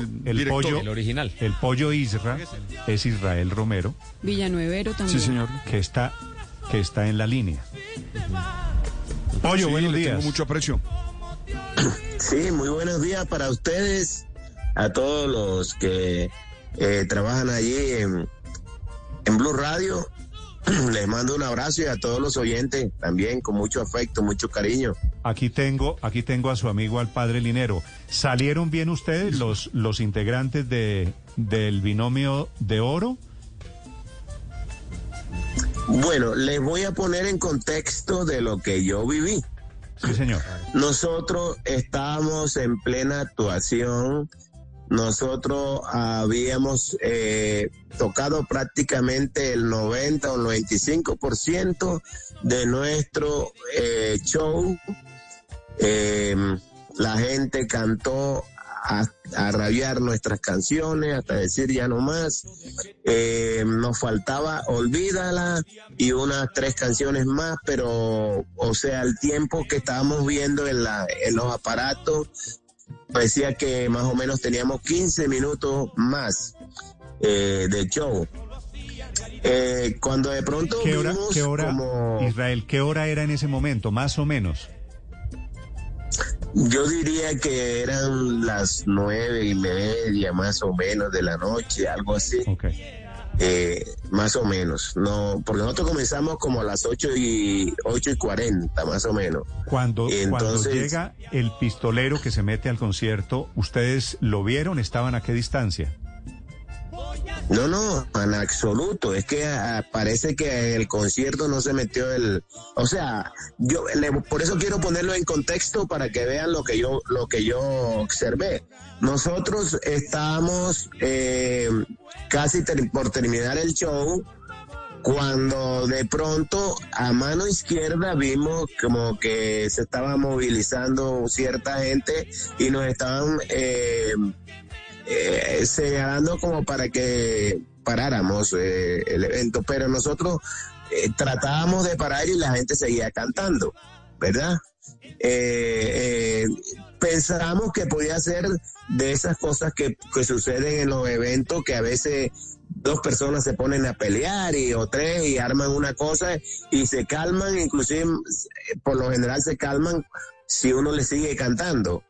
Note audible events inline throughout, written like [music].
pollo, el, director. pollo, El original. el pollo Isra es Israel Romero, Villanuevero también. Sí, señor. que está, que está en la línea. Pollo, Sí, buenos días. Tengo mucho aprecio. [coughs] Sí, muy buenos días para ustedes, a todos los que eh, trabajan allí en, en Blue Radio. [clears throat] Les mando un abrazo y a todos los oyentes también con mucho afecto, mucho cariño. Aquí tengo, aquí tengo a su amigo al padre Linero. ¿Salieron bien ustedes los, los integrantes de, del binomio de oro? Bueno, les voy a poner en contexto de lo que yo viví. Sí, señor. Nosotros estábamos en plena actuación. Nosotros habíamos eh, tocado prácticamente el 90 o 95% de nuestro eh, show. Eh, la gente cantó a, a rabiar nuestras canciones, hasta decir ya no más. Eh, nos faltaba Olvídala y unas tres canciones más, pero, o sea, el tiempo que estábamos viendo en, la, en los aparatos parecía que más o menos teníamos 15 minutos más eh, de show. Eh, cuando de pronto ¿Qué hora, vimos qué hora, como... Israel, qué hora era en ese momento, más o menos? Yo diría que eran las nueve y media más o menos de la noche, algo así, Ok. Eh, más o menos. No, porque nosotros comenzamos como a las ocho y ocho y cuarenta, más o menos. Cuando, cuando llega el pistolero que se mete al concierto, ¿ustedes lo vieron? ¿Estaban a qué distancia? No, no, en absoluto. Es que ah, parece que el concierto no se metió el, o sea, yo le- por eso quiero ponerlo en contexto para que vean lo que yo lo que yo observé. Nosotros estábamos eh, casi por terminar el show cuando de pronto a mano izquierda vimos como que se estaba movilizando cierta gente y nos estaban eh, eh, señalando como para que paráramos eh, el evento, pero nosotros eh, tratábamos de parar y la gente seguía cantando, ¿verdad? Eh, pensamos que podía ser de esas cosas que, que suceden en los eventos, que a veces dos personas se ponen a pelear y o tres y arman una cosa y se calman, inclusive por lo general se calman si uno le sigue cantando.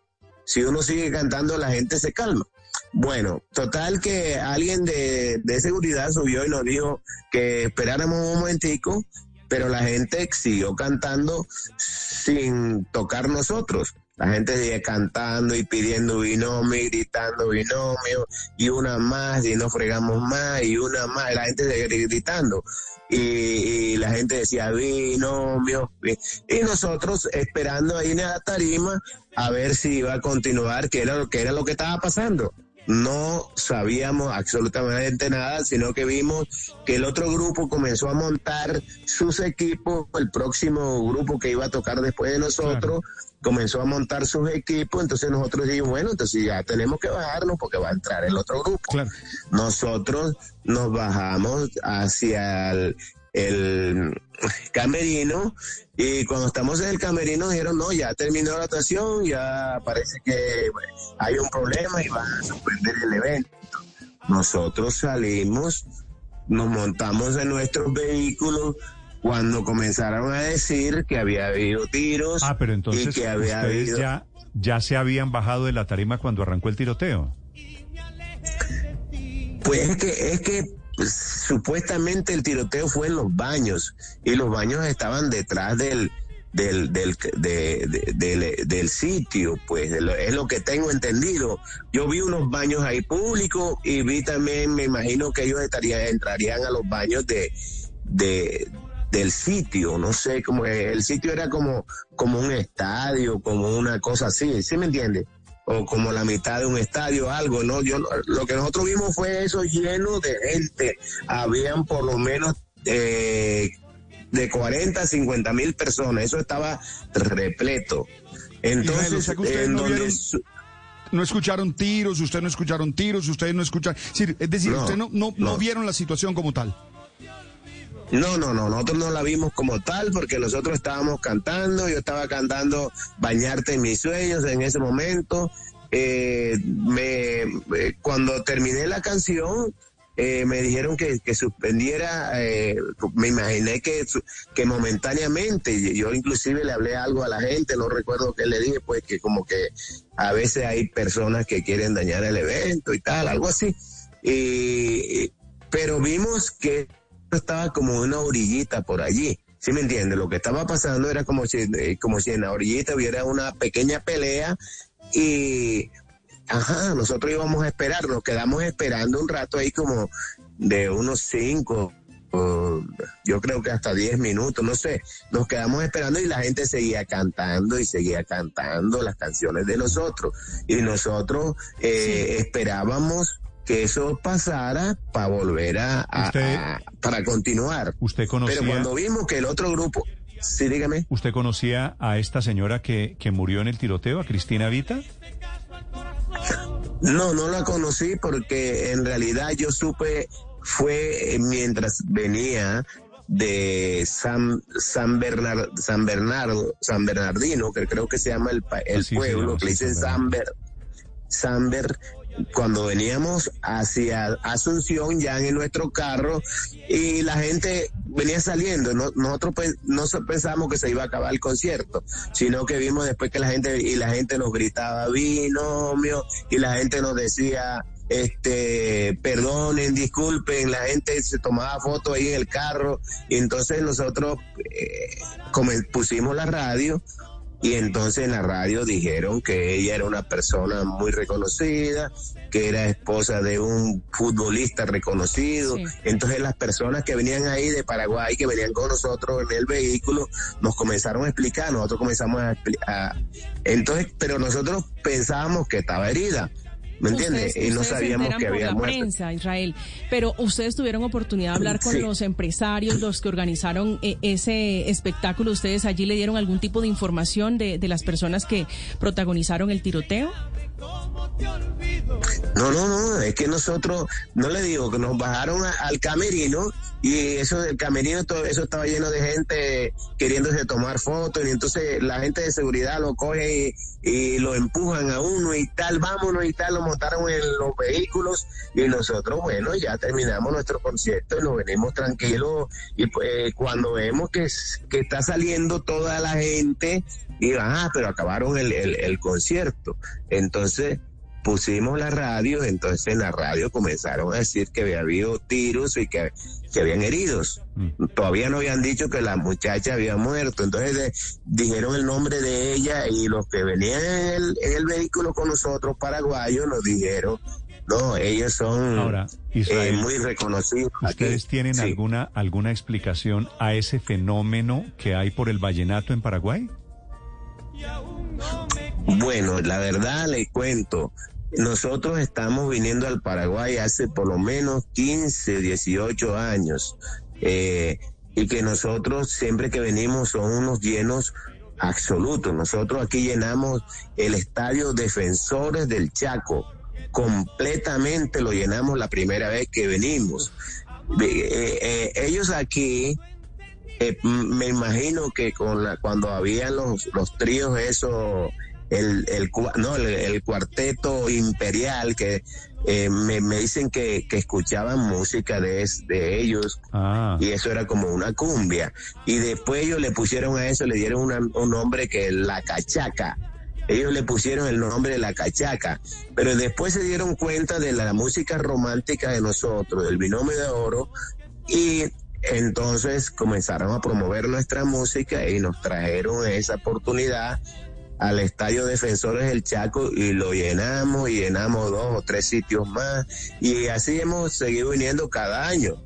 Si uno sigue cantando, la gente se calma. Bueno, total que alguien de, de seguridad subió y nos dijo que esperáramos un momentico, pero la gente siguió cantando sin tocar nosotros. La gente sigue cantando y pidiendo binomio, y gritando binomio, y una más, y no fregamos más, y una más, la gente sigue gritando. Y, y la gente decía binomio, bi- y nosotros esperando ahí en la tarima a ver si iba a continuar, que era lo que era lo que estaba pasando. No sabíamos absolutamente nada, sino que vimos que el otro grupo comenzó a montar sus equipos, el próximo grupo que iba a tocar después de nosotros comenzó a montar sus equipos, entonces nosotros dijimos, bueno, entonces ya tenemos que bajarnos porque va a entrar el otro grupo. Claro. Nosotros nos bajamos hacia el, el camerino y cuando estamos en el camerino dijeron, no, ya terminó la actuación, ya parece que bueno, hay un problema y van a suspender el evento. Nosotros salimos, nos montamos en nuestros vehículos cuando comenzaron a decir que había habido tiros Ah, pero y entonces que había ustedes habido... ya, ya se habían bajado de la tarima cuando arrancó el tiroteo. Pues es que, es que supuestamente el tiroteo fue en los baños y los baños estaban detrás del del del de- de- del, sitio, pues es lo que tengo entendido. Yo vi unos baños ahí públicos y vi también, me imagino que ellos estarían entrarían a los baños de de del sitio, no sé, como el sitio era como como un estadio, como una cosa así, ¿sí me entiende? O como la mitad de un estadio, algo, ¿no? Yo no- lo que nosotros vimos fue eso lleno de gente. Habían por lo menos eh, de 40 a 50 mil personas. Eso estaba repleto. Entonces, en no donde vieron- su- No escucharon tiros, ustedes no escucharon tiros, ustedes no escucharon... Es decir, es decir, No, ustedes no, no, no no. vieron la situación como tal. No, no, no, nosotros no la vimos como tal porque nosotros estábamos cantando, yo estaba cantando Bañarte en mis sueños en ese momento eh, me, eh, cuando terminé la canción, eh, me dijeron que, que suspendiera, eh, me imaginé que, que momentáneamente, yo inclusive le hablé algo a la gente, no recuerdo qué le dije, pues que como que a veces hay personas que quieren dañar el evento y tal, algo así. Y, pero vimos que estaba como una orillita por allí. ¿Sí me entiende? Lo que estaba pasando era como si, eh, como si en la orillita hubiera una pequeña pelea y Ajá, nosotros íbamos a esperar, nos quedamos esperando un rato ahí como de unos cinco, o yo creo que hasta diez minutos, no sé, nos quedamos esperando y la gente seguía cantando y seguía cantando las canciones de nosotros. Y nosotros eh, esperábamos que eso pasara para volver a, a- Usted- a- para continuar. ¿Usted conocía, Pero cuando vimos que el otro grupo, sí, dígame. ¿Usted conocía a esta señora que, que murió en el tiroteo, a Cristina Vita? [laughs] No, no la conocí porque en realidad yo supe, fue mientras venía de San, San, Bernard, San Bernardo, San Bernardino, que creo que se llama el, el se pueblo, llama, que sí, dicen San San, Ber, San Ber- cuando veníamos hacia Asunción ya en nuestro carro y la gente venía saliendo, no, nosotros no pensamos que se iba a acabar el concierto, sino que vimos después que la gente y la gente nos gritaba binomio y la gente nos decía este perdonen, disculpen, la gente se tomaba fotos ahí en el carro. Y entonces nosotros eh, pusimos la radio y entonces en la radio dijeron que ella era una persona muy reconocida, que era esposa de un futbolista reconocido. Sí. Entonces las personas que venían ahí de Paraguay, que venían con nosotros en el vehículo, nos comenzaron a explicar, nosotros comenzamos a explicar. Entonces, pero nosotros pensábamos que estaba herida. ¿Me entiendes? Ustedes- y no sabíamos que por había la muerto. prensa, Israel. Pero ustedes tuvieron oportunidad de hablar con Sí. los empresarios, los que organizaron eh, ese espectáculo. ¿Ustedes allí le dieron algún tipo de información de, de las personas que protagonizaron el tiroteo? No, no, no, es que nosotros, no le digo, que nos bajaron al camerino y eso del camerino, todo eso estaba lleno de gente queriéndose tomar fotos y entonces la gente de seguridad lo coge y, lo empujan a uno y tal, vámonos y tal, lo montaron en los vehículos y nosotros, bueno, ya terminamos nuestro concierto y nos venimos tranquilos y pues cuando vemos que, que está saliendo toda la gente y, ah, pero acabaron el, el concierto. Entonces, pusimos la radio, entonces en la radio comenzaron a decir que había habido tiros y que, que habían heridos. Mm. Todavía no habían dicho que la muchacha había muerto. Entonces de- dijeron el nombre de ella y los que venían en el, en el vehículo con nosotros, paraguayos, nos dijeron, no, ellos son Ahora, eh, muy reconocidos. aquí". ¿ustedes tienen Sí. alguna, alguna explicación a ese fenómeno que hay por el vallenato en Paraguay? Bueno, la verdad le cuento. Nosotros estamos viniendo al Paraguay hace por lo menos 15, 18 años. eh, y que nosotros siempre que venimos son unos llenos absolutos. Nosotros aquí llenamos el estadio Defensores del Chaco. Completamente lo llenamos la primera vez que venimos. Eh, eh, ellos aquí me imagino que con cuando habían los, los tríos eso el, el no el, el cuarteto imperial que eh, me, me dicen que, que escuchaban música de, de ellos. Ah, y eso era como una cumbia. Y después ellos le pusieron a eso le dieron una- un nombre que es la cachaca. Ellos le pusieron el nombre de la cachaca, pero después se dieron cuenta de la música romántica de nosotros, del binomio de oro, y entonces comenzaron a promover nuestra música y nos trajeron esa oportunidad al Estadio Defensores del Chaco y lo llenamos y llenamos dos o tres sitios más y así hemos seguido viniendo cada año.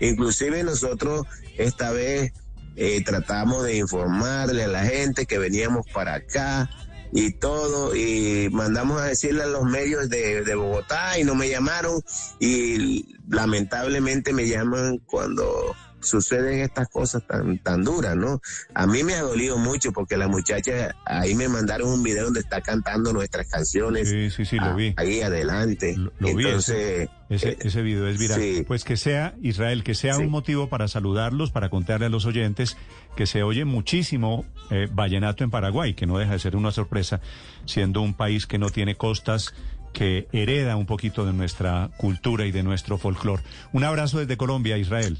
Inclusive nosotros esta vez eh, tratamos de informarle a la gente que veníamos para acá y todo y mandamos a decirle a los medios de, de Bogotá y no me llamaron y lamentablemente me llaman cuando suceden estas cosas tan, tan duras, ¿no? A mí me ha dolido mucho porque la muchacha, ahí me mandaron un video donde está cantando nuestras canciones. Sí, sí, sí, lo vi. Ahí adelante. Lo, lo Entonces, vi. Ese, eh, ese video es viral. sí. Pues que sea, Israel, que sea Sí. un motivo para saludarlos, para contarle a los oyentes que se oye muchísimo eh, vallenato en Paraguay, que no deja de ser una sorpresa, siendo un país que no tiene costas, que hereda un poquito de nuestra cultura y de nuestro folclore. Un abrazo desde Colombia, Israel.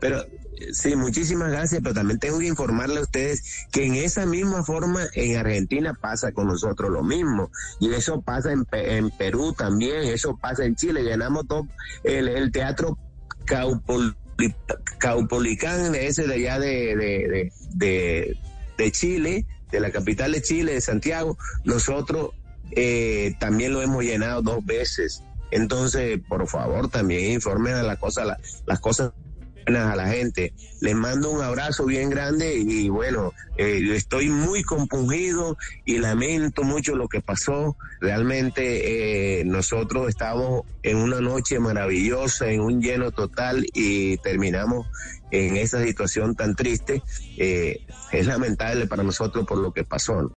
Pero sí, muchísimas gracias, pero también tengo que informarle a ustedes que en esa misma forma en Argentina pasa con nosotros lo mismo. Y eso pasa en, en Perú también, eso pasa en Chile. Llenamos todo el, el teatro Caupol- Caupolicán, ese de allá de, de, de, Chile, de la capital de Chile, de Santiago. Nosotros eh, también lo hemos llenado dos veces. Entonces, por favor, también informen a la cosa, la- las cosas a la gente. Les mando un abrazo bien grande y bueno, eh, estoy muy compungido y lamento mucho lo que pasó. Realmente eh, nosotros estábamos en una noche maravillosa, en un lleno total y terminamos en esa situación tan triste. Eh, es lamentable para nosotros por lo que pasó.